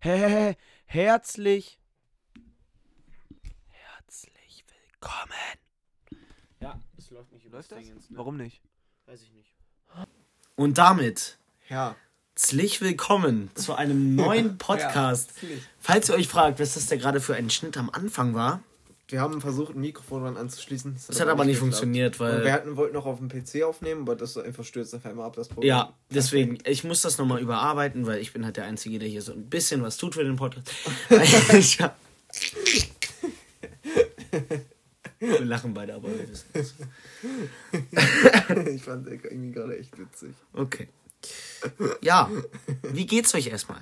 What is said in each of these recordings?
Hä, herzlich. Herzlich willkommen. Ja, es läuft nicht über Läuft das? Dingens, ne? Warum nicht? Weiß ich nicht. Und damit Ja. herzlich willkommen zu einem neuen Podcast. natürlich. Falls ihr euch fragt, was das da gerade für ein Schnitt am Anfang war, Wir haben versucht, ein Mikrofon dran anzuschließen. das hat aber nicht funktioniert, Und wir weil. hatten, wollten noch auf dem PC aufnehmen, aber das einfach stürzt auf einmal ab, das Programm. Ja, deswegen, ich muss das nochmal überarbeiten, weil ich bin halt der Einzige, der hier so ein bisschen was tut für den Podcast. Ich hab- wir lachen beide, aber wir wissen es. ich fand den irgendwie gerade echt witzig. Okay. Ja, wie geht's euch erstmal?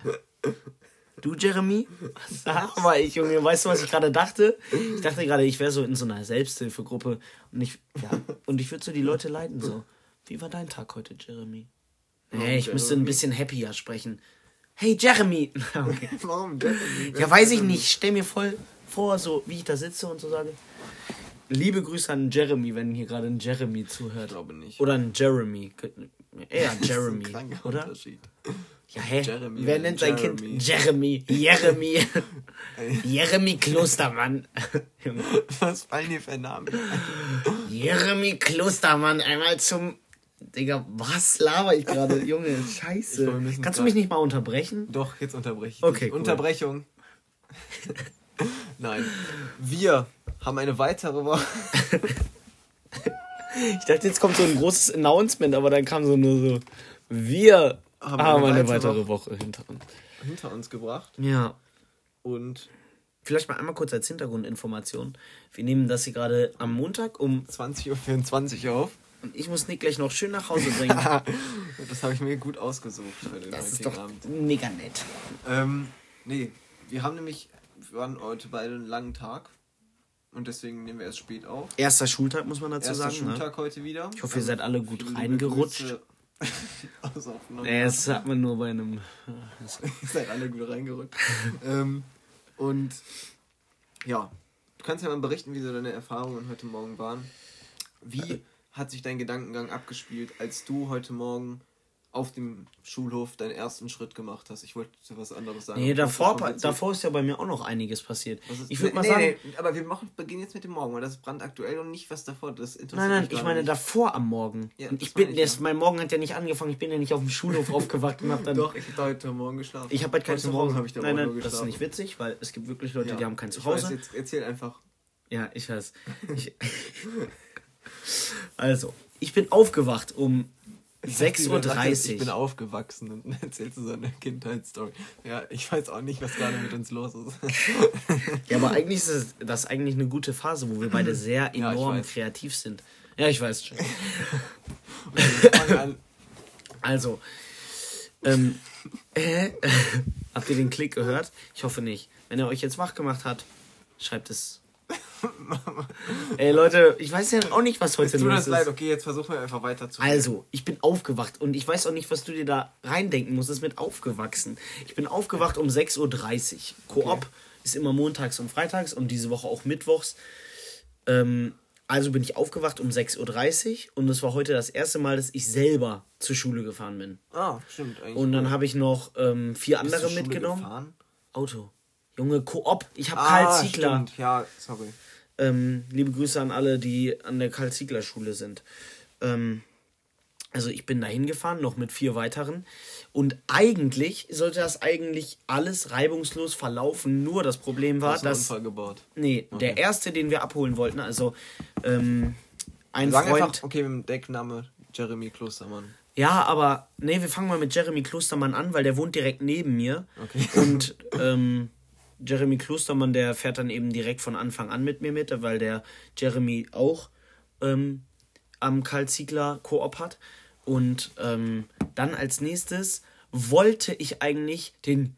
Du, Jeremy? Sag mal, ich, Junge, weißt du, was ich gerade dachte? Ich dachte gerade, ich wäre so in so einer Selbsthilfegruppe und ich, ja, und ich würde so die Leute leiten, so. Wie war dein Tag heute, Jeremy? Nee, ich müsste ein bisschen happier sprechen. Hey, Jeremy! Okay. Warum Jeremy? Ja, weiß ich nicht. Stell mir voll vor, so wie ich da sitze und so sage. Liebe Grüße an Jeremy, wenn hier gerade ein Jeremy zuhört. Ich glaube nicht. Oder ein Jeremy. Eher Jeremy, oder? Ja, hä? Jeremy Wer nennt sein? Kind Jeremy? Jeremy. Jeremy Klostermann. Was fallen dir für Namen? Jeremy Klostermann, einmal zum. Digga, was laber ich gerade? Junge, scheiße. glaube, Kannst du mich nicht mal unterbrechen? Doch, jetzt unterbreche ich. Okay, cool. Unterbrechung. Nein. Wir haben eine weitere Woche. Ich dachte, jetzt kommt so ein großes Announcement, aber dann kam so nur so. Wir haben, Haben eine, eine weitere weitere Woche hinter uns. hinter uns gebracht. Ja. Und Vielleicht mal einmal kurz als Hintergrundinformation. Wir nehmen das hier gerade am Montag um. 20.24 Uhr auf. Und ich muss Nick gleich noch schön nach Hause bringen. Das habe ich mir gut ausgesucht für den Das ist heutigen doch Abend. mega nett. Ähm, nee, wir haben nämlich, wir waren heute beide einen langen Tag. Und deswegen nehmen wir erst spät auf. Erster Schultag, muss man dazu Erster sagen. Ne? Schultag heute wieder. Ich hoffe, ihr seid alle gut Viele reingerutscht. Grüße aus Aufnahme. Nee, das hat man nur bei einem. Ihr seid alle gut reingerutscht. ähm, und ja, du kannst ja mal berichten, wie so deine Erfahrungen heute Morgen waren. Wie hat sich dein Gedankengang abgespielt, als du heute Morgen auf dem Schulhof deinen ersten Schritt gemacht hast? Ich wollte was anderes sagen. Nee, davor, davor ist ja bei mir auch noch einiges passiert. Ich würde mal nee, sagen. Nee, aber wir machen, beginnen jetzt mit dem Morgen, weil das ist brandaktuell und nicht was davor. Das interessiert Nein, nein, mich ich meine nicht. davor am Morgen. Ja, ich bin, ich, das, ja. mein Morgen hat ja nicht angefangen. Ich bin ja nicht auf dem Schulhof aufgewacht und hab dann. Doch, ich habe heute Morgen geschlafen. Ich habe halt kein Zuhause. Morgen ich da nein, nein, nur das ist nicht witzig, weil es gibt wirklich Leute, Ja, die haben kein ich Zuhause. Weiß, jetzt erzähl einfach. Ja, ich weiß. Ich, also, ich bin aufgewacht um 6.30 Ich bin Uhr. aufgewachsen und erzählst du so eine Kindheitsstory. Ja, ich weiß auch nicht, was gerade mit uns los ist. Ja, aber eigentlich ist das eigentlich eine gute Phase, wo wir beide sehr Ja, enorm weiß. kreativ sind. Ja, ich weiß schon. Also, ähm, äh, habt ihr den Klick gehört? Ich hoffe nicht. Wenn er euch jetzt wach gemacht hat, schreibt es. Ey Leute, ich weiß ja auch nicht, was heute Es tut los uns leid, ist. okay, jetzt versuchen wir einfach weiter zu. Also, ich bin aufgewacht und ich weiß auch nicht, was du dir da reindenken musst. Das ist mit aufgewachsen. Ich bin aufgewacht um 6.30 Uhr. Koop Okay. ist immer montags und freitags und diese Woche auch mittwochs. Ähm, also bin ich aufgewacht um 6.30 Uhr und es war heute das erste Mal, dass ich selber zur Schule gefahren bin. Ah, stimmt. Eigentlich Und dann habe ich noch ähm, vier Bist andere mitgenommen. Gefahren? Auto. Junge, Koop. Ich habe Ah, Karl Ziegler. stimmt. Ja, sorry. Ähm, liebe Grüße an alle, die an der Karl Ziegler Schule sind. Ähm, also ich bin da hingefahren, noch mit vier weiteren. Und eigentlich sollte das eigentlich alles reibungslos verlaufen. Nur das Problem war, hast dass. Unfall gebaut. Nee, der erste, den wir abholen wollten, also ähm, ein Sagen Freund. einfach, okay, mit dem Deckname Jeremy Klostermann. Ja, aber nee, wir fangen mal mit Jeremy Klostermann an, weil der wohnt direkt neben mir. Okay. Und ähm, Jeremy Klostermann, der fährt dann eben direkt von Anfang an mit mir mit, weil der Jeremy auch ähm, am Karl Ziegler Koop hat. Und ähm, dann als nächstes wollte ich eigentlich den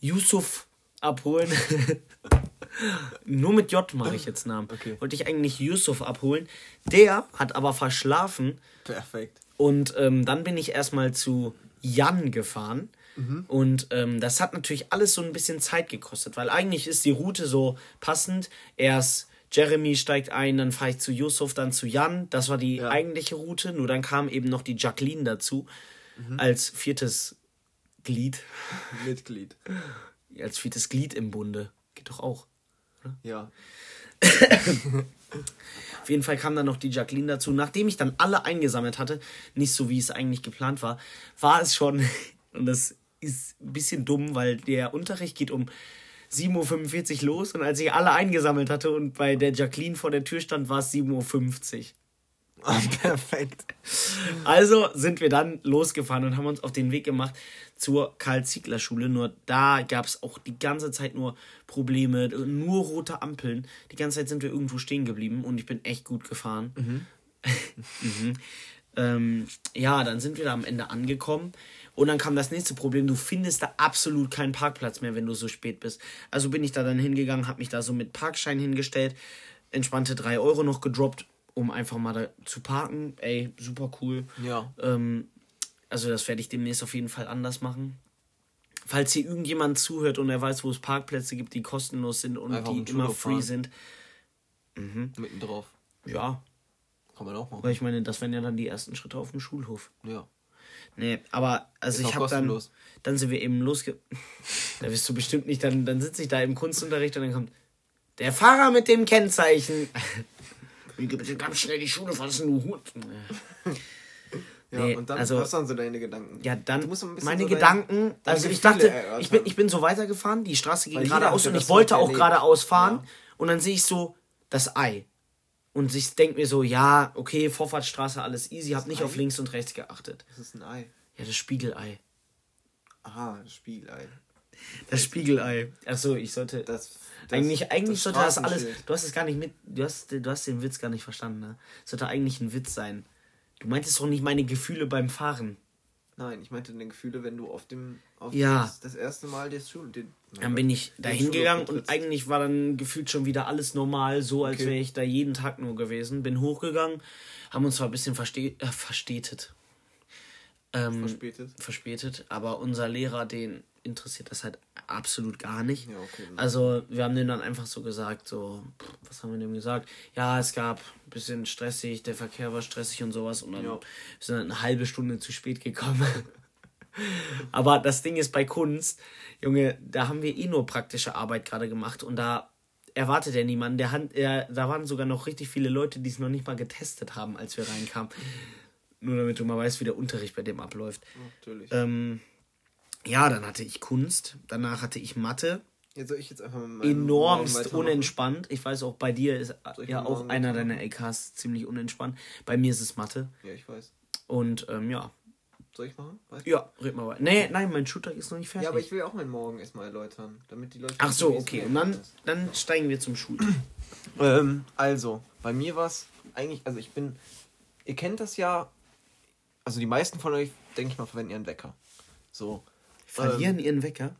Yusuf abholen. Nur mit J mache ich jetzt Namen. Okay. Wollte ich eigentlich Yusuf abholen. Der hat aber verschlafen Perfekt. und ähm, dann bin ich erstmal zu Jan gefahren. Mhm. Und ähm, das hat natürlich alles so ein bisschen Zeit gekostet, weil eigentlich ist die Route so passend. Erst Jeremy steigt ein, dann fahre ich zu Yusuf, dann zu Jan. Das war die Ja. eigentliche Route. Nur dann kam eben noch die Jacqueline dazu Mhm. als viertes Glied. Mitglied. Als viertes Glied im Bunde. Geht doch auch. Ja. Auf jeden Fall kam dann noch die Jacqueline dazu. Nachdem ich dann alle eingesammelt hatte, nicht so wie es eigentlich geplant war, war es schon, und das ist ein bisschen dumm, weil der Unterricht geht um 7.45 Uhr los und als ich alle eingesammelt hatte und bei der Jacqueline vor der Tür stand, war es 7.50 Uhr. Perfekt. Also sind wir dann losgefahren und haben uns auf den Weg gemacht zur Karl-Ziegler-Schule. Nur da gab es auch die ganze Zeit nur Probleme, nur rote Ampeln. Die ganze Zeit sind wir irgendwo stehen geblieben und ich bin echt gut gefahren. mhm. Ähm, ja, dann sind wir da am Ende angekommen. Und dann kam das nächste Problem. Du findest da absolut keinen Parkplatz mehr, wenn du so spät bist. Also bin ich da dann hingegangen, habe mich da so mit Parkschein hingestellt, entspannte drei Euro noch gedroppt, um einfach mal da zu parken. Ey, super cool. Ja. Ähm, also das werde ich demnächst auf jeden Fall anders machen. Falls hier irgendjemand zuhört und er weiß, wo es Parkplätze gibt, die kostenlos sind und Einfach die immer free fahren. sind. Mitten drauf. Ja, Kann man auch machen. weil ich meine, das wären ja dann die ersten Schritte auf dem Schulhof. Ja. Nee, aber also Ist ich habe dann, dann sind wir eben losge... da wirst du bestimmt nicht, dann, dann sitze ich da im Kunstunterricht und dann kommt der Fahrer mit dem Kennzeichen. Möge bitte ganz schnell die Schule verlassen, du Hund. Ja, Nee, und dann, also- was waren so deine Gedanken? Ja, dann meine so dein- Gedanken. deine also ich dachte, ich bin, ich bin so weitergefahren, die Straße ging geradeaus und ich wollte auch geradeaus fahren. Ja. Und dann sehe ich so das Ei. Und ich denke mir so, ja, okay, Vorfahrtsstraße, alles easy, hab nicht Ei? auf links und rechts geachtet. Das ist ein Ei. Ja, das Spiegelei. Aha, das Spiegelei. Das Spiegelei. Achso, ich sollte. Das, das eigentlich eigentlich das sollte das alles. Du hast es gar nicht mit. Du hast, du hast den Witz gar nicht verstanden, ne? Sollte eigentlich ein Witz sein. Du meintest doch nicht meine Gefühle beim Fahren. Nein, ich meinte deine Gefühle, wenn du auf dem auf Ja. das, das erste Mal das Schul den, Dann bin ich da hingegangen und eigentlich war dann gefühlt schon wieder alles normal, so als Okay. wäre ich da jeden Tag nur gewesen. Bin hochgegangen, haben uns zwar ein bisschen verste äh, verstetet. Ähm, verspätet. verspätet, aber unser Lehrer, den interessiert das halt absolut gar nicht. Ja, okay. Also wir haben dem dann einfach so gesagt, so, was haben wir dem gesagt? Ja, es gab ein bisschen stressig, der Verkehr war stressig und sowas und dann Ja. sind wir eine halbe Stunde zu spät gekommen. Aber das Ding ist bei Kunst, Junge, da haben wir eh nur praktische Arbeit gerade gemacht und da erwartet er niemanden. Der hat, er, da waren sogar noch richtig viele Leute, die es noch nicht mal getestet haben, als wir reinkamen. Nur damit du mal weißt, wie der Unterricht bei dem abläuft. Natürlich. Ähm, ja, dann hatte ich Kunst, danach hatte ich Mathe. jetzt soll ich jetzt einfach Morgen Enormst unentspannt. Ich weiß auch, bei dir ist ja auch einer weitermachen? deiner LKs ziemlich unentspannt. Bei mir ist es Mathe. Ja, ich weiß. Und ähm, ja. Soll ich machen? Weiter? Ja, red mal weiter. Nee, nein, mein Shooter ist noch nicht fertig. Ja, aber ich will auch meinen Morgen erstmal erläutern, damit die Leute. Ach so, okay. Und dann, dann steigen wir zum Shoot. Ähm, also, bei mir war es eigentlich, also ich bin, ihr kennt das ja, also die meisten von euch, denke ich mal, verwenden ihren Wecker. So. Verlieren Ähm, ihren Wecker?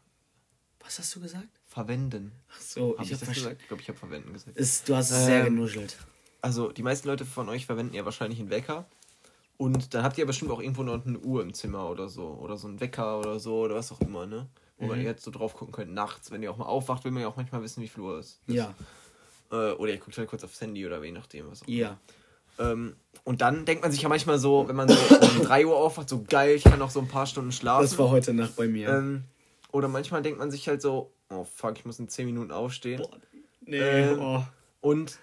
Was hast du gesagt? verwenden. Ach so, Habe ich ich, hab das verstanden. gesagt? Ich glaube, ich habe verwenden gesagt. Ist, du hast es sehr Ähm, genuschelt. Also, die meisten Leute von euch verwenden ja wahrscheinlich einen Wecker. Und dann habt ihr bestimmt auch irgendwo noch eine Uhr im Zimmer oder so. Oder so einen Wecker oder so oder was auch immer, ne? Wo man jetzt so drauf gucken könnt. Nachts, wenn ihr auch mal aufwacht, will man ja auch manchmal wissen, wie viel Uhr es ist. Ja, Äh, oder ihr guckt halt kurz aufs Handy oder je nachdem, was auch immer. Ähm, und dann denkt man sich ja manchmal so, wenn man so um 3 Uhr aufwacht, so geil, ich kann noch so ein paar Stunden schlafen. Das war heute Nacht bei mir. ähm, oder manchmal denkt man sich halt so, oh fuck, ich muss in 10 Minuten aufstehen. nee, ähm, oh. Und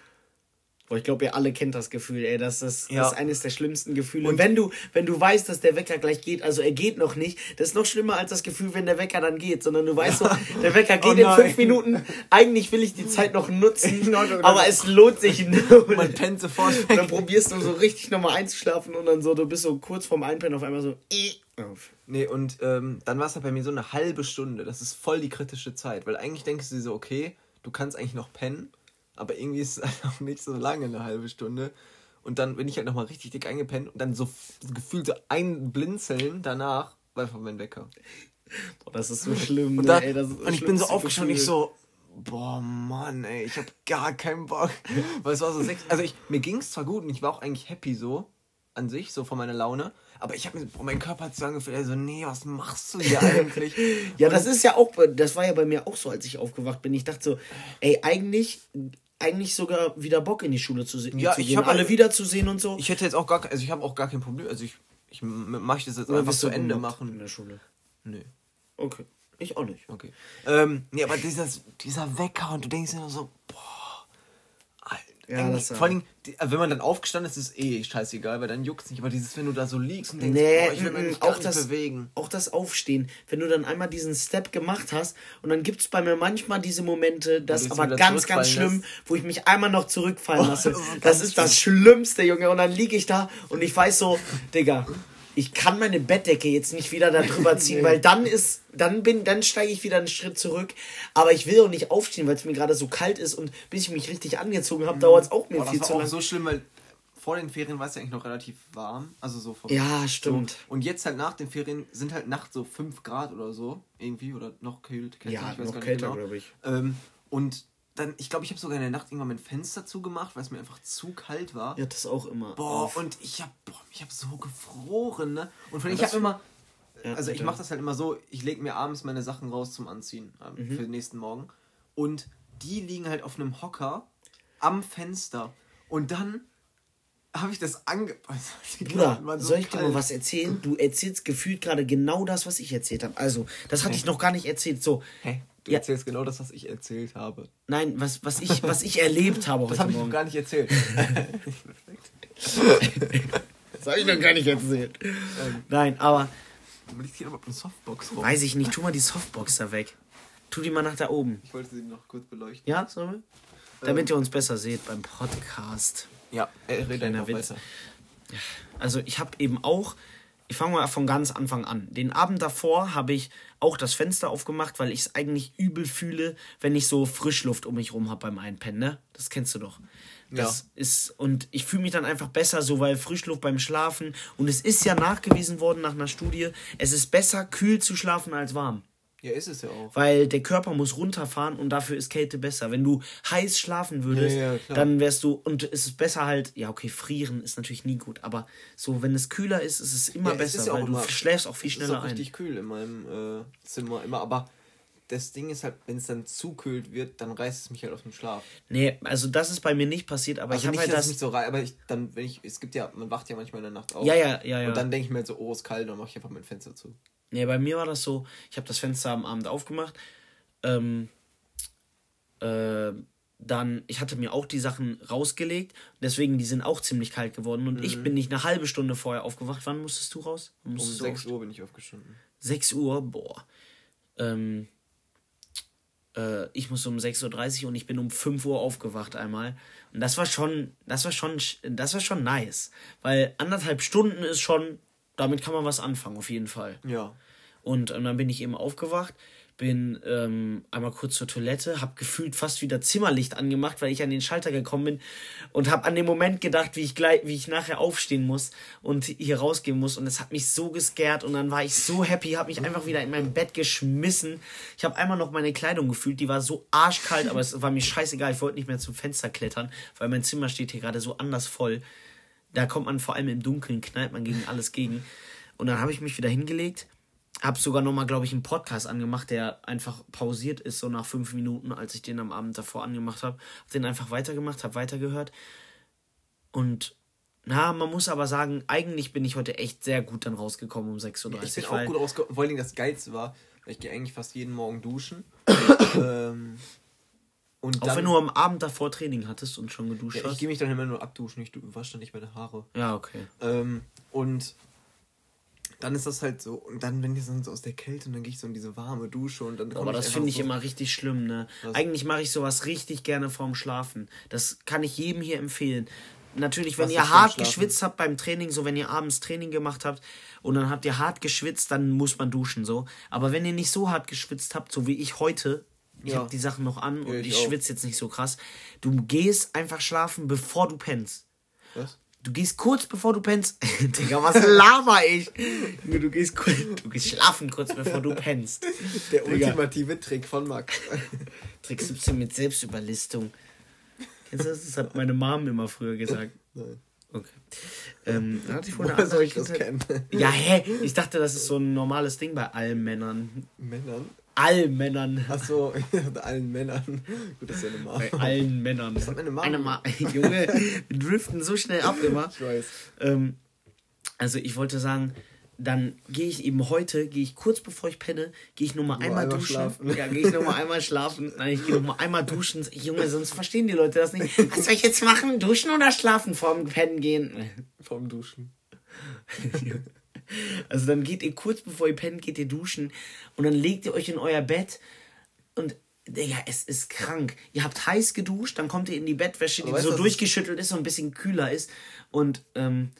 Boah, ich glaube, ihr alle kennt das Gefühl, ey. Das ist, Ja. das ist eines der schlimmsten Gefühle. Und- wenn du, wenn du weißt, dass der Wecker gleich geht, also er geht noch nicht, das ist noch schlimmer als das Gefühl, wenn der Wecker dann geht, sondern du weißt so, der Wecker geht Oh in fünf Minuten. Eigentlich will ich die Zeit noch nutzen, aber es lohnt sich man pennt sofort Und dann probierst du so richtig nochmal einzuschlafen und dann so, du bist so kurz vorm Einpennen auf einmal so, äh, auf. Nee, und ähm, dann war es halt bei mir so eine halbe Stunde. Das ist voll die kritische Zeit. Weil eigentlich denkst du dir so, okay, du kannst eigentlich noch pennen, aber irgendwie ist es halt auch nicht so lange, eine halbe Stunde. Und dann bin ich halt nochmal richtig dick eingepennt und dann so gefühlt so ein Blinzeln danach war einfach mein Wecker. Boah, das ist so schlimm. Und, ne, da, ey, das ist und ich bin so aufgestanden und ich so, boah, Mann, ey, ich hab gar keinen Bock. Weil es war so sechs. Also ich, mir ging es zwar gut und ich war auch eigentlich happy so an sich, so von meiner Laune. Aber ich habe mir, boah, mein Körper hat so angefühlt, ey, so, nee, was machst du hier eigentlich? Ja, das ist ja auch, das war ja bei mir auch so, als ich aufgewacht bin. Ich dachte so, ey, eigentlich, eigentlich sogar wieder Bock in die Schule zu, se Ja, zu ich gehen, hab- alle wiederzusehen und so. Ich hätte jetzt auch gar, also ich habe auch gar kein Problem. Also ich, ich möchte das jetzt Oder einfach zu Ende gemobbt in machen. der Schule? Nö. Okay. Ich auch nicht. Okay. Ähm, nee, aber dieses, dieser Wecker und du denkst dir nur so, boah. Ja, das, ja. vor allem, also wenn man dann aufgestanden ist, ist es eh scheißegal, weil dann juckt es nicht. Aber dieses, wenn du da so liegst und denkst, Nee, boah, ich will mm, mich auch gar nicht das, bewegen. auch das Aufstehen. Wenn du dann einmal diesen Step gemacht hast und dann gibt es bei mir manchmal diese Momente, das ist aber ganz, ganz schlimm, wo ich mich einmal noch zurückfallen Oh, lasse. das ist das ist das Schlimmste, Junge. Und dann liege ich da und ich weiß so, Digga, ich kann meine Bettdecke jetzt nicht wieder da drüber ziehen, weil dann ist, dann bin, dann steige ich wieder einen Schritt zurück. Aber ich will auch nicht aufstehen, weil es mir gerade so kalt ist und bis ich mich richtig angezogen habe, dauert es auch mir Boah, viel das zu war auch so schlimm, weil vor den Ferien war es ja eigentlich noch relativ warm. Also so vom Ja, stimmt. So. Und jetzt halt nach den Ferien sind halt nachts so 5 Grad oder so. Irgendwie. Oder noch kühlt. kälter, Ja, ich weiß noch gar nicht kälter, genau. glaube ich. Ähm, und dann, ich glaube, ich habe sogar in der Nacht irgendwann mein Fenster zugemacht, weil es mir einfach zu kalt war. Ja, das auch immer. Boah, auf. und ich hab, boah, ich hab so gefroren, ne? Und vor allem, ich das- hab immer, Ja, also ich mache das halt immer so, ich lege mir abends meine Sachen raus zum Anziehen ähm, Mhm. für den nächsten Morgen. Und die liegen halt auf einem Hocker am Fenster. Und dann habe ich das ange... Die Bruder, so soll ich dir mal kalt. was erzählen? Du erzählst gefühlt gerade genau das, was ich erzählt habe. Also, das hatte ich noch gar nicht erzählt. So, Hä? Du Ja. erzählst genau das, was ich erzählt habe. nein, was, was, ich, was ich erlebt habe Das heute habe ich noch Morgen. gar nicht erzählt. Das habe ich noch gar nicht erzählt. Nein, aber liegt hier überhaupt eine Softbox rum? weiß ich nicht. Tu mal die Softbox da weg. Tu die mal nach da oben. Ich wollte sie noch kurz beleuchten. Ja, sollen wir? Damit ihr uns besser seht beim Podcast. Ja, red Kleiner einfach Witz. weiter. Also ich habe eben auch, ich fange mal von ganz Anfang an. Den Abend davor habe ich auch das Fenster aufgemacht, weil ich es eigentlich übel fühle, wenn ich so Frischluft um mich rum habe beim Einpennen, ne? Das kennst du doch. Das ist, und ich fühle mich dann einfach besser, so weil Frischluft beim Schlafen. Und es ist ja nachgewiesen worden nach einer Studie, es ist besser, kühl zu schlafen als warm. Ja, ist es ja auch. Weil der Körper muss runterfahren und dafür ist Kälte besser. Wenn du heiß schlafen würdest, Ja, ja, dann wärst du. Und es ist besser halt, ja, okay, frieren ist natürlich nie gut, aber so, wenn es kühler ist, ist es immer Ja, es besser, auch weil immer- du schläfst auch viel Es ist schneller auch ein. richtig kühl in meinem äh, Zimmer immer, aber das Ding ist halt, wenn es dann zu kühlt wird, dann reißt es mich halt aus dem Schlaf. Nee, also das ist bei mir nicht passiert, aber Also ich habe nicht, halt das. es mich so reißt, aber ich dann, wenn ich, es gibt ja, man wacht ja manchmal in der Nacht auf. Ja, ja, ja, ja. Und dann denke ich mir halt so, oh, ist kalt, dann mache ich einfach mein Fenster zu. Nee, bei mir war das so, ich habe das Fenster am Abend aufgemacht. Ähm, äh, dann, ich hatte mir auch die Sachen rausgelegt, deswegen die sind auch ziemlich kalt geworden. Und ich bin nicht eine halbe Stunde vorher aufgewacht. Wann musstest du raus? Mhm. Um Musstest du 6 Uhr bin ich aufgestanden. 6 Uhr, boah. Ähm, äh, ich musste um 6.30 Uhr und ich bin um 5 Uhr aufgewacht einmal. Und das war schon, das war schon, sch- das war schon nice. Weil anderthalb Stunden ist schon, damit kann man was anfangen, auf jeden Fall. Ja. Und ähm, dann bin ich eben aufgewacht, bin ähm, einmal kurz zur Toilette, hab gefühlt fast wieder Zimmerlicht angemacht, weil ich an den Schalter gekommen bin und hab an den Moment gedacht, wie ich gleich, wie ich nachher aufstehen muss und hier rausgehen muss. Und es hat mich so gescared und dann war ich so happy, hab mich einfach wieder in mein Bett geschmissen. Ich habe einmal noch meine Kleidung gefühlt, die war so arschkalt, aber es war mir scheißegal. Ich wollte nicht mehr zum Fenster klettern, weil mein Zimmer steht hier gerade so anders voll. Da kommt man vor allem im Dunkeln, knallt man gegen alles gegen. Und dann habe ich mich wieder hingelegt, habe sogar nochmal, glaube ich, einen Podcast angemacht, der einfach pausiert ist, so nach fünf Minuten, als ich den am Abend davor angemacht habe. Hab den einfach weitergemacht, habe weitergehört. Und na, man muss aber sagen, eigentlich bin ich heute echt sehr gut dann rausgekommen um 6.30 Uhr. Ich bin auch gut rausgekommen. Vor Dingen das Geilste war, weil ich gehe eigentlich fast jeden Morgen duschen. ähm, und Auch dann, wenn du am Abend davor Training hattest und schon geduscht ja, ich hast. gehe mich dann immer nur abduschen, ich du- wasche dann nicht meine Haare. Ja, okay. Ähm, und dann ist das halt so, und dann, wenn ich so aus der Kälte, und dann gehe ich so in diese warme Dusche und dann komm Aber das finde ich so, immer richtig schlimm, ne? Was? Eigentlich mache ich sowas richtig gerne vorm Schlafen. Das kann ich jedem hier empfehlen. Natürlich, wenn Was ihr hart geschwitzt habt beim Training, so wenn ihr abends Training gemacht habt und dann habt ihr hart geschwitzt, dann muss man duschen so. Aber wenn ihr nicht so hart geschwitzt habt, so wie ich heute, ich Ja. habe die Sachen noch an und Ja, ich ich, schwitze jetzt nicht so krass, du gehst einfach schlafen, bevor du pennst. Was? Du gehst kurz bevor du pennst. Digga, was laber ich? Du gehst, kurz, du gehst schlafen kurz bevor du pennst. Der Digga. ultimative Trick von Max. Trick 17 mit Selbstüberlistung. Kennst du das? Das hat meine Mom immer früher gesagt. Nein. Okay. Ähm, hatte ich Woher soll ich das kennen? Ja, hä? Ich dachte, das ist so ein normales Ding bei allen Männern. Männern? Allen Männern. Achso, allen Männern. Gut, das ist ja eine Mama. Bei allen Männern. Das hat meine Mom Eine Ma Junge, wir driften so schnell ab immer. Ich weiß. Ähm, also ich wollte sagen, dann gehe ich eben heute, gehe ich kurz bevor ich penne, gehe ich nochmal einmal einmal duschen. schlafen. Ja, gehe ich nochmal einmal schlafen. Nein, ich gehe nochmal einmal duschen. Junge, sonst verstehen die Leute das nicht. Was soll ich jetzt machen? Duschen oder schlafen vorm Pennen gehen? Vorm Duschen. Also dann geht ihr kurz bevor ihr pennt, geht ihr duschen und dann legt ihr euch in euer Bett und Digga, es ist krank. Ihr habt heiß geduscht, dann kommt ihr in die Bettwäsche, die weißt so durchgeschüttelt ist und ein bisschen kühler ist. Und ähm,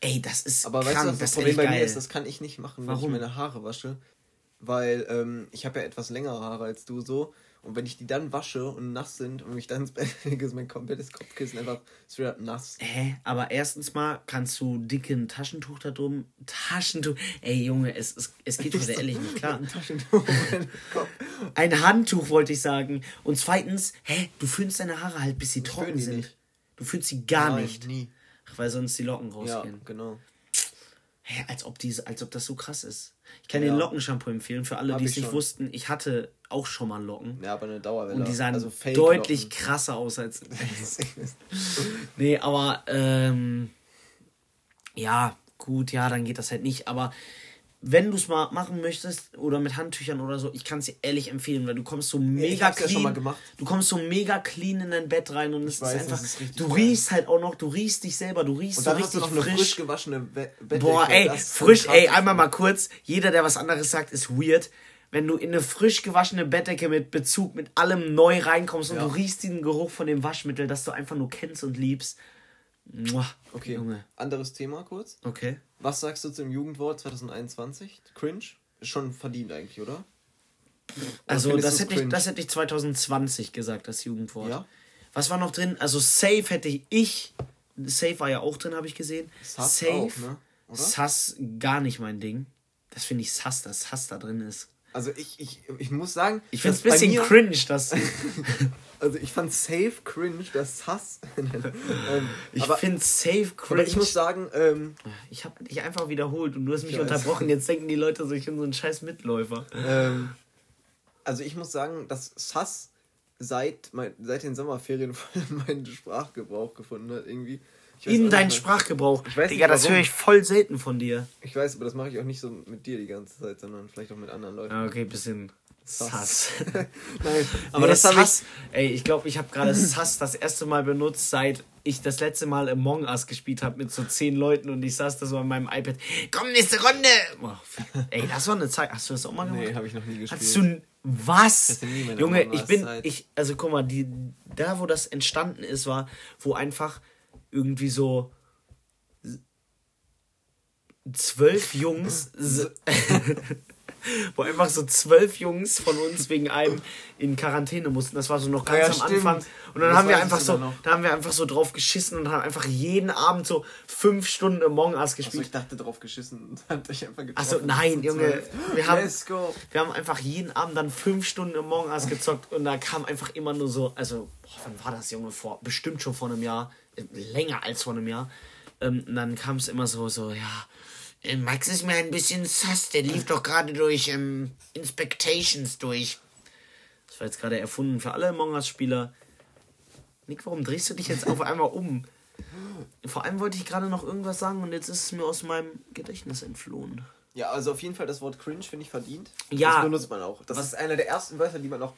ey, das ist Aber krank, weißt du, was das das Problem bei geil. mir ist? Das kann ich nicht machen, wenn Warum? ich meine Haare wasche. Weil ähm, ich habe ja etwas längere Haare als du so. Und wenn ich die dann wasche und nass sind und mich dann ins Bett lege, ist mein komplettes Kopfkissen einfach straight up nass. Hä? Aber erstens mal kannst du dicken Taschentuch da drum. Taschentuch. Ey, Junge, es, es, es geht heute ehrlich nicht klar. Ein Taschentuch. Ein Handtuch wollte ich sagen. Und zweitens, hä, du föhnst deine Haare halt, bis sie trocken föhn die sind. nicht. Du föhnst sie gar Nein, nicht. nie. Ach, weil sonst die Locken Ja, rausgehen. genau. Hä, als ob, diese, als ob das so krass ist. Ich kann Ja. den Lockenshampoo empfehlen für alle, Hab die es ich nicht schon. wussten. Ich hatte auch schon mal Locken. Ja, aber eine Dauerwelle. Und die sahen also deutlich krasser aus als. nee, aber ähm, ja, gut, ja, dann geht das halt nicht. Aber wenn du es mal machen möchtest oder mit Handtüchern oder so, ich kann es dir ehrlich empfehlen, weil du kommst so mega ja clean. gemacht. Du kommst so mega clean in dein Bett rein und es weiß, ist einfach. ist richtig du riechst halt auch noch, du riechst dich selber, du riechst Und so dann hast du richtig noch eine frisch. frisch gewaschene Be Bettdecke. Boah, ey, frisch, ey, einmal mal kurz. Jeder, der was anderes sagt, ist weird. Wenn du in eine frisch gewaschene Bettdecke mit Bezug, mit allem neu reinkommst und Ja. du riechst diesen Geruch von dem Waschmittel, das du einfach nur kennst und liebst. Okay, Junge. anderes Thema kurz. Okay. Was sagst du zum Jugendwort 2021? Cringe? Ist schon verdient eigentlich, oder? Also, das hätte, ich, das hätte ich 2020 gesagt, das Jugendwort. Ja? Was war noch drin? Also, Safe hätte ich. Safe war ja auch drin, habe ich gesehen. Sass Safe. auch, ne? Sass gar nicht mein Ding. Das finde ich Sass, dass Sass da drin ist. Also ich, ich, ich muss sagen, Ich finde es dass ein bisschen mir- cringe, dass. Also ich fand safe cringe, das Hass. ähm, Ich finde Safe cringe. aber ich muss sagen, ähm, Ich habe dich einfach wiederholt und du hast mich unterbrochen. Jetzt denken die Leute so, ich bin so ein scheiß Mitläufer. ähm, also ich muss sagen, dass Sass seit, mein, seit den Sommerferien voll meinen Sprachgebrauch gefunden hat irgendwie. Ich In nicht deinen. Sprachgebrauch. Ich weiß nicht Digga, das warum. höre ich voll selten von dir. Ich weiß, aber das mache ich auch nicht so mit dir die ganze Zeit, sondern vielleicht auch mit anderen Leuten. Ja, okay, bisschen Sass. Nein, Aber nee, das Sass, ey, ich glaube, ich habe gerade Sass das erste Mal benutzt, seit ich das letzte Mal Among Us gespielt habe mit so zehn Leuten und ich saß da so an meinem iPad. Komm, nächste Runde! Oh, ey, das war eine Zeit. Hast du das auch mal gemacht? Nee, habe ich noch nie gespielt. Hast du was? Junge, ich bin ich also guck mal, die da wo das entstanden ist, war wo einfach irgendwie so zwölf Jungs wo einfach so zwölf Jungs von uns wegen einem in Quarantäne mussten. Das war so noch ganz Ja, am stimmt. Anfang. Und dann Das haben wir einfach so, da haben wir einfach so drauf geschissen und haben einfach jeden Abend so fünf Stunden Among Us gespielt. ich dachte drauf geschissen und habt euch einfach getroffen. Achso, nein, Junge. Wir haben, Let's go. wir haben einfach jeden Abend dann fünf Stunden Among Us gezockt und da kam einfach immer nur so, also, boah, wann war das, Junge? Vor, bestimmt schon vor einem Jahr, länger als vor einem Jahr. Ähm, und dann kam es immer so, so, ja, äh, Max ist mir ein bisschen sass, der lief doch gerade durch ähm, Inspectations durch. Das war jetzt gerade erfunden für alle Among Us-Spieler. Nick, warum drehst du dich jetzt auf einmal um? Vor allem wollte ich gerade noch irgendwas sagen und jetzt ist es mir aus meinem Gedächtnis entflohen. Ja, also auf jeden Fall das Wort cringe finde ich verdient. Ja. Das benutzt man auch. Das Was- ist einer der ersten Wörter, die man auch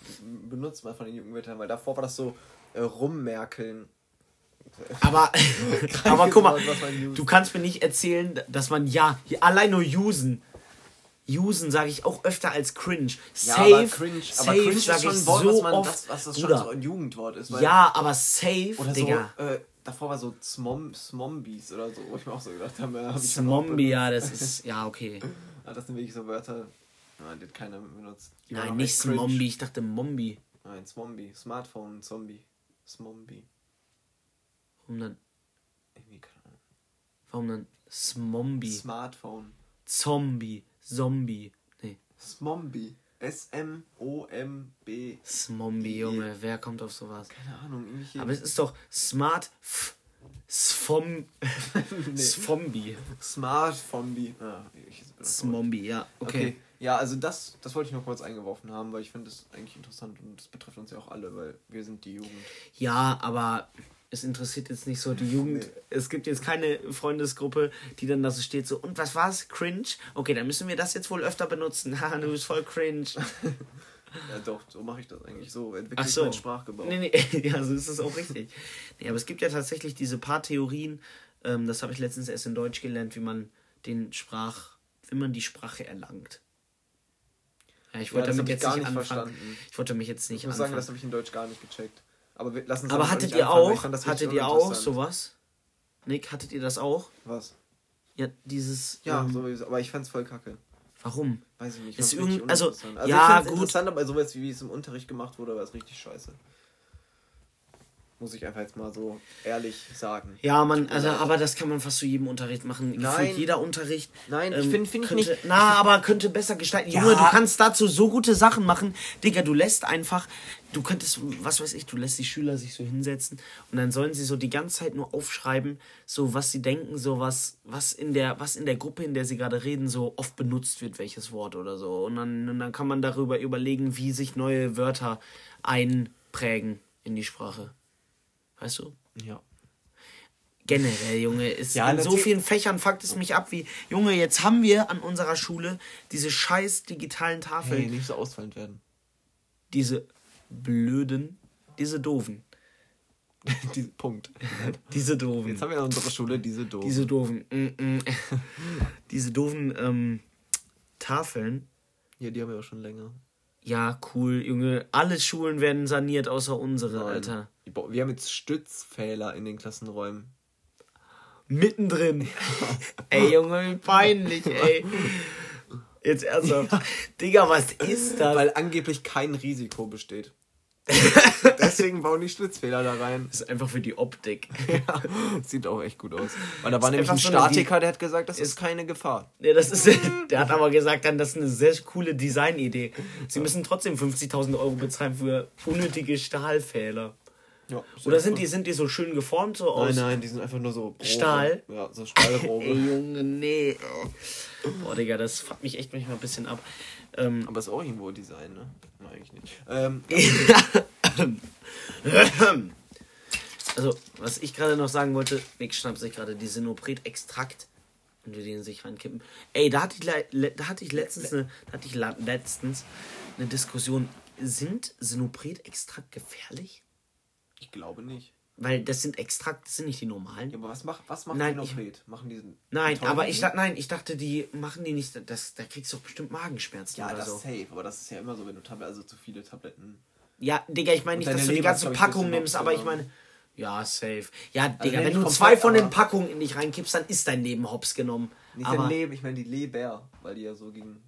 benutzt mal von den Jugendwörtern, weil davor war das so äh, rummerkeln. Aber, aber guck mal, du kannst mir nicht erzählen, dass man ja, allein nur usen. Usen sage ich auch öfter als cringe. Ja, Safe, aber cringe, aber safe cringe ist sag schon ich Wort, so man, oft. das, was das schon Bruder. so ein Jugendwort ist. ja, aber safe, Oder Digga. so, äh, davor war so Smom, Smombies oder so, wo ich mir auch so gedacht habe, ja, hab Zombie, ja, das ist, ja, okay. Ah, das sind wirklich so Wörter, nein, die hat keiner benutzt. Die Nein, nicht cringe. Zombie, ich dachte Mombi. Nein, Smombie, Smartphone, Zombie, Smombie. Warum dann, Irgendwie, keine Ahnung. warum dann Smombie? Smartphone. Zombie, Zombie. Nee, Smombie. S-M-O-M-B. Smombie, Junge, wer kommt auf sowas? Keine Ahnung, irgendwie. Aber es ist doch Smart F Sfom nee. Sfombi. Ah. Smombie, ja, okay. Okay. Ja, also das, das wollte ich noch kurz eingeworfen haben, weil ich finde das eigentlich interessant und das betrifft uns ja auch alle, weil wir sind die Jugend. Ja, aber es interessiert jetzt nicht so die Jugend. Es gibt jetzt keine Freundesgruppe, die dann da so steht, so, und was war's? Cringe? Okay, dann müssen wir das jetzt wohl öfter benutzen. Haha, du bist voll cringe. Ja, doch, so mache ich das eigentlich. So entwickle Ach ich so. meinen Sprachgebrauch. Nee, nee, ja, so ist es auch richtig. Nee, aber es gibt ja tatsächlich diese paar Theorien, ähm, das habe ich letztens erst in Deutsch gelernt, wie man den Sprach, wie man die Sprache erlangt. Ja, ich Ja, wollte das damit jetzt nicht nicht anfangen. verstanden. Ich wollte mich jetzt nicht Ich muss sagen, anfangen. das habe ich in Deutsch gar nicht gecheckt. Aber wir lassen aber hattet ihr anfangen, auch, das hattet ihr auch sowas? Nick, hattet ihr das auch? Was? Ja, dieses. Ja, ähm, sowieso. Aber ich fand's voll kacke. Warum? Weiß ich nicht. Ist irgend- also, also ja, ich gut. interessant, aber sowas, wie es im Unterricht gemacht wurde, war es richtig scheiße. Muss ich einfach jetzt mal so ehrlich sagen. Ja, man, also, aber das kann man fast zu jedem Unterricht machen. Nein. Gefühlt jeder Unterricht. Nein, ich ähm, find- find ich könnte, nicht. Na, aber könnte besser gestalten. Ja. Junge, du kannst dazu so gute Sachen machen. Digga, du lässt einfach, du könntest, was weiß ich, du lässt die Schüler sich so hinsetzen und dann sollen sie so die ganze Zeit nur aufschreiben, so was sie denken, so was, was in der, was in der Gruppe, in der sie gerade reden, so oft benutzt wird, welches Wort oder so. Und dann, und dann kann man darüber überlegen, wie sich neue Wörter einprägen in die Sprache. Weißt du? Ja. Generell, Junge, ist Ja, in so vielen Fächern fuckt es mich ab wie, Junge, jetzt haben wir an unserer Schule diese scheiß digitalen Tafeln, Hey, nicht so ausfallend werden. diese blöden, diese doofen, Diese Punkt. diese doofen, Jetzt haben wir in unserer Schule diese doof. diese doofen, mm, mm, diese doofen ähm, Tafeln. Ja, die haben wir auch schon länger. Ja, cool, Junge, alle Schulen werden saniert, außer unsere, Nein. Alter. Wir haben jetzt Stützpfähler in den Klassenräumen. Mittendrin. ey, Junge, wie peinlich, ey. Jetzt ernsthaft. Digga, was ist das? Weil angeblich kein Risiko besteht. Deswegen bauen die Stützpfähler da rein. Das ist einfach für die Optik. Ja, sieht auch echt gut aus. Weil da war nämlich ein so Statiker, der hat gesagt, das ist keine Gefahr. Ja, das ist, der hat aber gesagt, dann, das ist eine sehr coole Designidee. Sie müssen trotzdem 50.000 Euro bezahlen für unnötige Stahlfehler. Ja, Oder sind die, sind die so schön geformt, so aus? Nein, nein, die sind einfach nur so. Rohre. Stahl? Ja, so Ey, Stahlrohre. Junge, nee. Boah, Digga, das fuckt mich echt manchmal ein bisschen ab. Ähm, Aber ist auch irgendwo Design, ne? Nein, eigentlich nicht. Ähm, also, was ich gerade noch sagen wollte, Nick schnappt sich gerade die Sinopret-Extrakt und wir den sich reinkippen. Ey, da hatte ich, da hatte ich letztens eine, hatte ich letztens eine Diskussion. Sind Sinopret-Extrakt gefährlich? Ich glaube nicht. Weil das sind Extrakt, das sind nicht die normalen. Ja, aber was macht, was macht Nein, Inopret? Machen diesen. Nein, die aber teuren? ich, dachte- nein, ich dachte, die machen die nicht. Das, da kriegst du doch bestimmt Magenschmerzen Ja, oder das so. safe, aber das ist ja immer so, wenn du Tablet, also zu viele Tabletten. Ja, Digga, ich meine nicht, dass du die ganze ich, Packung nimmst, noch aber ich meine. Ja, safe. Ja, Digga, nee, wenn du zwei von den aber- Packungen in dich reinkippst, dann ist dein Leben hops genommen. Nicht aber dein Leben, ich meine die Leber, weil die ja so gegen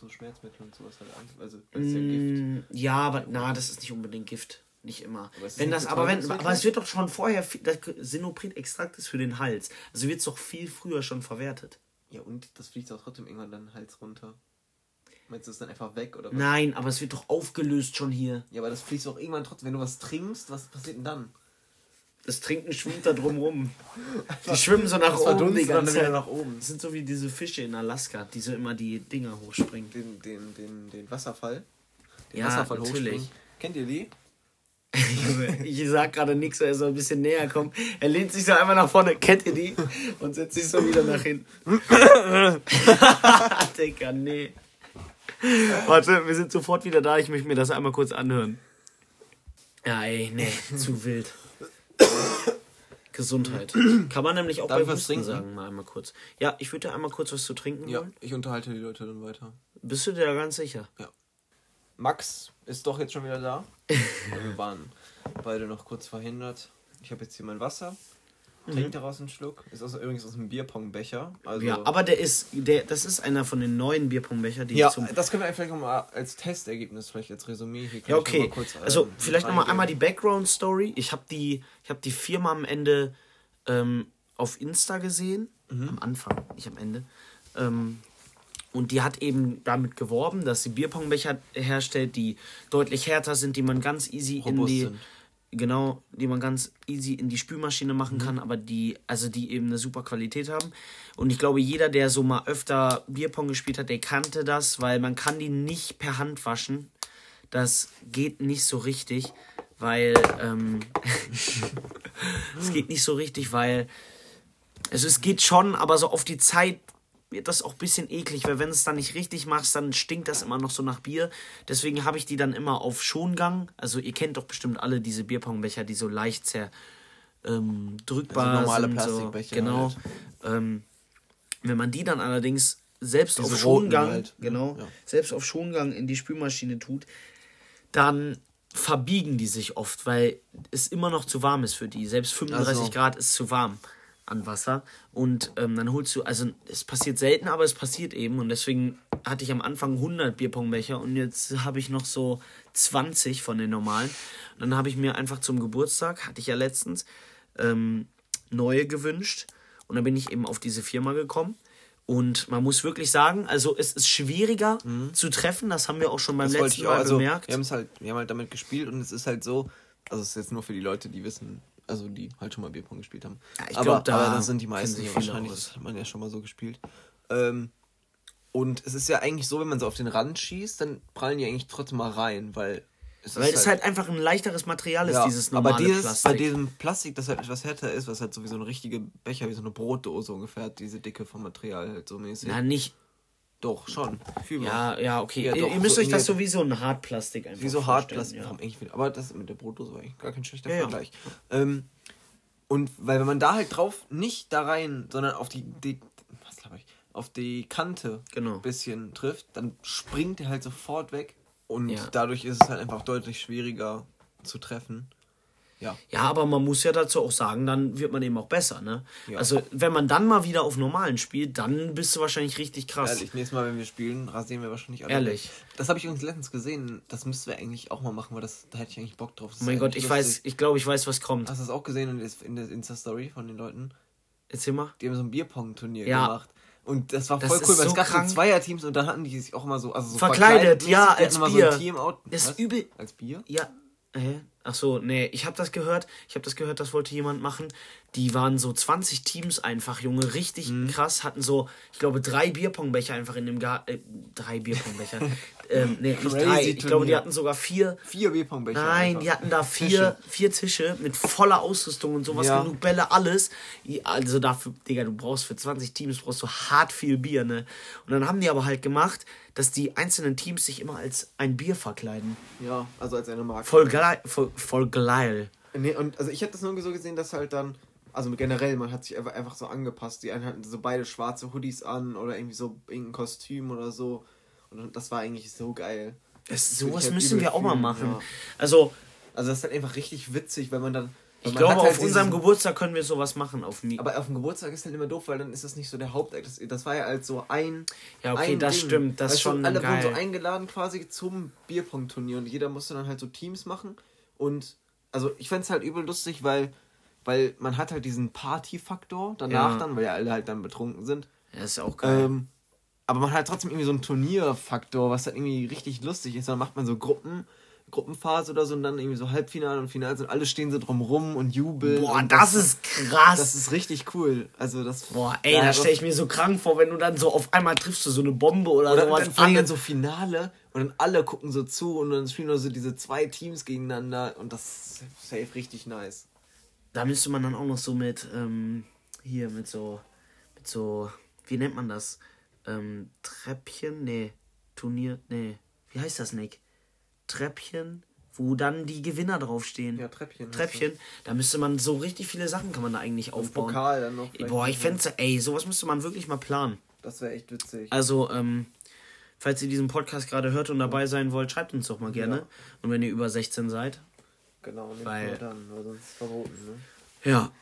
so Schmerzmittel und sowas halt an. Also, das ist ja Gift. Mm, ja, aber na, das ist nicht unbedingt Gift. Nicht immer. Aber Wenn das, aber wenn, aber es wird doch schon vorher, viel- das Sinoprid-Extrakt ist für den Hals. Also wird es doch viel früher schon verwertet. Ja, und das fliegt auch trotzdem irgendwann dann den Hals runter. Meinst du, ist dann einfach weg oder was? Nein, aber es wird doch aufgelöst schon hier. Ja, aber das fließt auch irgendwann trotzdem. Wenn du was trinkst, was passiert denn dann? Das Trinken schwimmt da drum rum. Die schwimmen so nach oben die ganze wieder Zeit. nach oben. Das sind so wie diese Fische in Alaska, die so immer die Dinger hochspringen. Den, den, den, den Wasserfall. Den Ja, Wasserfall natürlich. hochspringen. Kennt ihr die? Ich sag gerade nichts, weil er so ein bisschen näher kommt. Er lehnt sich so einmal nach vorne, kennt ihr die? Und setzt sich so wieder nach hinten. Digga, nee. Warte, wir sind sofort wieder da. Ich möchte mir das einmal kurz anhören. Ja, ey, nee, zu wild. Gesundheit. Kann man nämlich auch Darf bei Husten trinken? sagen, mal einmal kurz. Ja, ich würde dir einmal kurz was zu trinken Ja, wollen. ich unterhalte die Leute dann weiter. Bist du dir da ganz sicher? Max ist doch jetzt schon wieder da. wir waren beide noch kurz verhindert. Ich habe jetzt hier mein Wasser. Trinkt daraus einen Schluck. Ist also übrigens aus einem Bierpongbecher. Also Ja, aber der ist, der, das ist einer von den neuen Bierpongbecher, die ja, zum das können wir vielleicht nochmal als Testergebnis, vielleicht als Resümee hier. kann Ja, ich noch okay. mal kurz, also ähm, vielleicht nochmal einmal die Background-Story. Ich habe die, ich hab die Firma am Ende ähm, auf Insta gesehen. Mhm. Am Anfang, nicht am Ende. Ähm, und die hat eben damit geworben, dass sie Bierpongbecher herstellt, die deutlich härter sind, die man ganz easy in Robust die. sind. Genau, die man ganz easy in die Spülmaschine Mhm. machen kann, aber die, also die eben eine super Qualität haben. Und ich glaube, jeder, der so mal öfter Bierpong gespielt hat, der kannte das, weil man kann die nicht per Hand waschen. Das geht nicht so richtig, weil, ähm, Es geht nicht so richtig, weil. Also es geht schon, aber so auf die Zeit wird das auch ein bisschen eklig, weil wenn du es dann nicht richtig machst, dann stinkt das immer noch so nach Bier. Deswegen habe ich die dann immer auf Schongang. Also ihr kennt doch bestimmt alle diese Bierpongbecher, die so leicht zer ähm, drückbar Also normale sind. Plastikbecher So, genau. halt. Ähm, wenn man die dann allerdings selbst Diese auf Schongang, halt, ne? genau, Ja. selbst auf Schongang in die Spülmaschine tut, dann verbiegen die sich oft, weil es immer noch zu warm ist für die. Selbst 35 Also. Grad ist zu warm an Wasser. Und ähm, dann holst du, also es passiert selten, aber es passiert eben. Und deswegen hatte ich am Anfang 100 Bierpongbecher und jetzt habe ich noch so 20 von den normalen. Und dann habe ich mir einfach zum Geburtstag, hatte ich ja letztens, ähm, neue gewünscht. Und dann bin ich eben auf diese Firma gekommen. Und man muss wirklich sagen, also es ist schwieriger zu treffen, das haben wir auch schon beim Mhm. Das letzten. Mal Also, bemerkt. wir, halt, wir haben halt damit gespielt und es ist halt so, also es ist jetzt nur für die Leute, die wissen, also die halt schon mal Bierpong gespielt haben. Ja, ich aber, glaub, da aber das sind die meisten ja wahrscheinlich, aus. das hat man ja schon mal so gespielt. Ähm, und es ist ja eigentlich so, wenn man so auf den Rand schießt, dann prallen die eigentlich trotzdem mal rein, weil es Weil es halt einfach ein leichteres Material ist, ja, dieses normale aber dieses, Plastik. bei diesem Plastik, das halt etwas härter ist, was halt so wie so eine richtige Becher, wie so eine Brotdose ungefähr, hat, diese Dicke vom Material halt so mäßig. Na, nicht. Doch, schon. Mehr. Ja, ja, okay. Ja, ihr, ihr müsst so euch das so wie so ein Hartplastik einfach Wie so Hartplastik. Ja. Aber das mit der Brotdose war eigentlich gar kein schlechter Ja, ja. Vergleich. Ähm, und weil wenn man da halt drauf, nicht da rein, sondern auf die, die was glaube ich, auf die Kante Genau. ein bisschen trifft, dann springt der halt sofort weg. Und Ja. dadurch ist es halt einfach deutlich schwieriger zu treffen. Ja. Ja, aber man muss ja dazu auch sagen, dann wird man eben auch besser, ne? Ja. Also, wenn man dann mal wieder auf normalen spielt, dann bist du wahrscheinlich richtig krass. Ehrlich, nächstes Mal, wenn wir spielen, rasieren wir wahrscheinlich alle. Ehrlich. Das habe ich übrigens letztens gesehen. Das müssten wir eigentlich auch mal machen, weil das, da hätte ich eigentlich Bock drauf. Das Oh mein Gott, ich lustig. weiß, ich glaube, ich weiß, was kommt. Hast du das auch gesehen in der- in der Insta-Story von den Leuten? Erzähl mal. Die haben so ein Bierpong-Turnier Ja. gemacht. Und das war Das voll ist cool, weil so es gab krank. so Zweierteams und dann hatten die sich auch immer so, also so Verkleidet, verkleidet ja, als Bier. So ein Team-Out. Das ist übel. Als Bier? Ja. Hä? Ach so, nee, ich habe das gehört. Ich habe das gehört, das wollte jemand machen. Die waren so 20 Teams einfach, Junge, richtig Mhm. krass. Hatten so, ich glaube, drei Bierpongbecher einfach in dem Garten. Äh, drei Bierpongbecher. ähm, nee, nicht Crazy drei. Ich glaube, die hatten sogar vier. Vier Bierpongbecher. Nein, einfach. die hatten da vier, vier Tische mit voller Ausrüstung und sowas, Ja. genug Bälle, alles. Also dafür, Digga, du brauchst für 20 Teams brauchst du hart viel Bier, ne? Und dann haben die aber halt gemacht, dass die einzelnen Teams sich immer als ein Bier verkleiden. Ja, also als eine Marke. Voll geil, voll, voll geil. Nee, und also ich habe das nur so gesehen, dass halt dann, also generell, man hat sich einfach, einfach so angepasst. Die einen hatten so beide schwarze Hoodies an oder irgendwie so irgendein Kostüm oder so. Und das war eigentlich so geil. Das, Das sowas halt müssen wir auch mal machen. ja. Also, Also das ist halt einfach richtig witzig, weil man dann. weil ich glaube, halt auf unserem Geburtstag können wir sowas machen. Auf Mi Aber auf dem Geburtstag ist halt immer doof, weil dann ist das nicht so der Hauptakt. Das, das war ja halt so ein. Ja, okay, ein das Ding. stimmt, das Weißt schon Alle geil. wurden so eingeladen quasi zum Bierpong-Turnier und jeder musste dann halt so Teams machen. Und also ich fände es halt übel lustig, weil, weil man hat halt diesen Party-Faktor danach Ja. dann, weil ja alle halt dann betrunken sind. ja, ist auch geil. Ähm, aber man hat trotzdem irgendwie so einen Turnierfaktor, was dann irgendwie richtig lustig ist. Dann macht man so Gruppen, Gruppenphase oder so und dann irgendwie so Halbfinale und Finale und alle stehen so drumrum und jubeln. Boah, und das ist krass. Das ist richtig cool. Also das. Boah, ey, Ja, das stelle ich mir so krank vor, wenn du dann so auf einmal triffst du so eine Bombe oder, Oder sowas. dann vor allem an. dann so Finale und dann alle gucken so zu und dann spielen nur so diese zwei Teams gegeneinander und das ist safe richtig nice. Da müsste man dann auch noch so mit, ähm, hier mit so, mit so, wie nennt man das? Ähm, Treppchen? Nee, Turnier, nee. Wie heißt das, Nick? Treppchen, wo dann die Gewinner draufstehen. Ja, Treppchen. Treppchen. Da müsste man so richtig viele Sachen kann man da eigentlich aufbauen. Pokal dann noch. Boah, ich fände, ey, sowas müsste man wirklich mal planen. Das wäre echt witzig. Also, ähm, falls ihr diesen Podcast gerade hört und dabei sein wollt, schreibt uns doch mal gerne. Ja. Und wenn ihr über 16 seid. Genau, nicht weil- nur dann, weil sonst ist es verboten. Ne? Ja.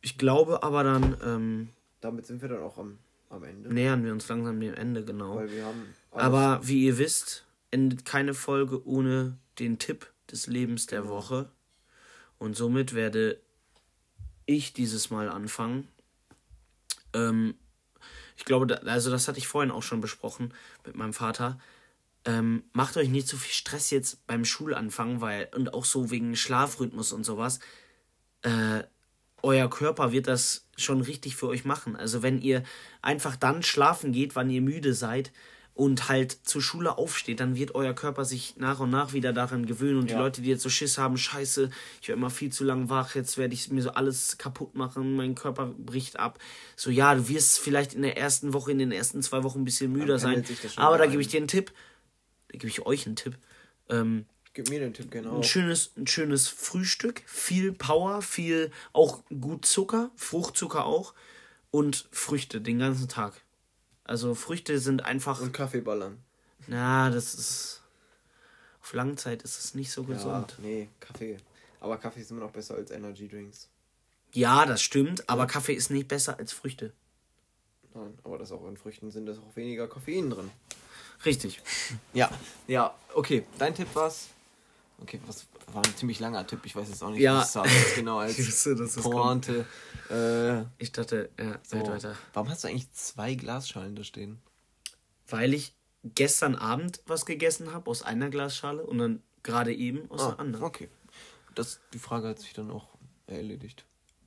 Ich glaube aber dann ähm, Damit sind wir dann auch am, am Ende. nähern wir uns langsam dem Ende, genau. Weil wir haben. alles- Aber wie ihr wisst, endet keine Folge ohne den Tipp des Lebens der Woche. Und somit werde ich dieses Mal anfangen. Ähm, ich glaube, da, also das hatte ich vorhin auch schon besprochen mit meinem Vater. Ähm, macht euch nicht so viel Stress jetzt beim Schulanfang, weil, und auch so wegen Schlafrhythmus und sowas. Äh, euer Körper wird das schon richtig für euch machen. Also wenn ihr einfach dann schlafen geht, wann ihr müde seid und halt zur Schule aufsteht, dann wird euer Körper sich nach und nach wieder daran gewöhnen. Und Ja. die Leute, die jetzt so Schiss haben, scheiße, ich werde immer viel zu lang wach, jetzt werde ich mir so alles kaputt machen, mein Körper bricht ab. So, ja, du wirst vielleicht in der ersten Woche, in den ersten zwei Wochen ein bisschen müder sein. Aber da gebe ich dir einen Tipp. Da gebe ich euch einen Tipp. Ähm, Gib mir den Tipp genau. ein schönes, ein schönes Frühstück, viel Power, viel auch gut Zucker, Fruchtzucker auch und Früchte den ganzen Tag. Also Früchte sind einfach, Und Kaffee ballern. na, das ist auf lange Zeit ist es nicht so Ja, gesund. nee, Kaffee. Aber Kaffee ist immer noch besser als Energy Drinks. Ja, das stimmt, aber Kaffee ist nicht besser als Früchte. Nein, aber das auch in Früchten sind das auch weniger Koffein drin. Richtig. Ja, ja, okay. Dein Tipp war's. Okay, was war ein ziemlich langer Tipp. Ich weiß jetzt auch nicht, Ja. was das genau als Ich wusste, Pointe. Äh, Ich dachte, ja, so. seid weiter. Warum hast du eigentlich zwei Glasschalen da stehen? Weil ich gestern Abend was gegessen habe aus einer Glasschale und dann gerade eben aus einer anderen. Ah, okay. Das, die Frage hat sich dann auch erledigt.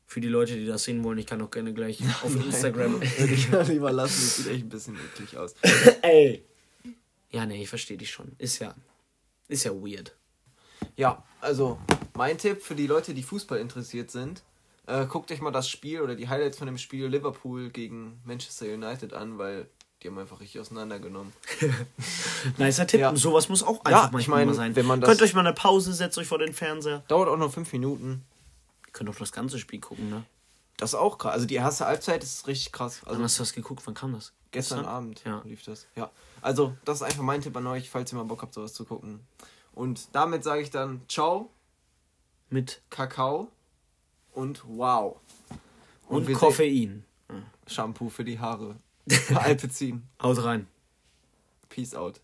Für die Leute, die das sehen wollen, ich kann auch gerne gleich auf Instagram. Würde ich lieber lassen. Das sieht echt ein bisschen eklig aus. Ey. Ja, nee, ich verstehe dich schon. Ist ja, ist ja weird. Ja, also mein Tipp für die Leute, die Fußball interessiert sind, äh, guckt euch mal das Spiel oder die Highlights von dem Spiel Liverpool gegen Manchester United an, weil die haben einfach richtig auseinandergenommen. Nicer Tipp. Ja. Sowas muss auch Ja, einfach ich manchmal meine, mal sein. wenn man das- Könnt euch mal eine Pause, setzt euch vor den Fernseher. Dauert auch nur fünf Minuten. Ihr könnt auch das ganze Spiel gucken, ne? Das ist auch krass. Also die erste Halbzeit ist richtig krass. Also Wann hast du das geguckt? Wann kam das? gestern Abend Ja. lief das. Ja. Also das ist einfach mein Tipp an euch, falls ihr mal Bock habt, sowas zu gucken. Und damit sage ich dann Ciao, Mit Kakao und Wow. und, wir Koffein. sehen- Shampoo für die Haare. Alpezin. Haut rein. Peace out.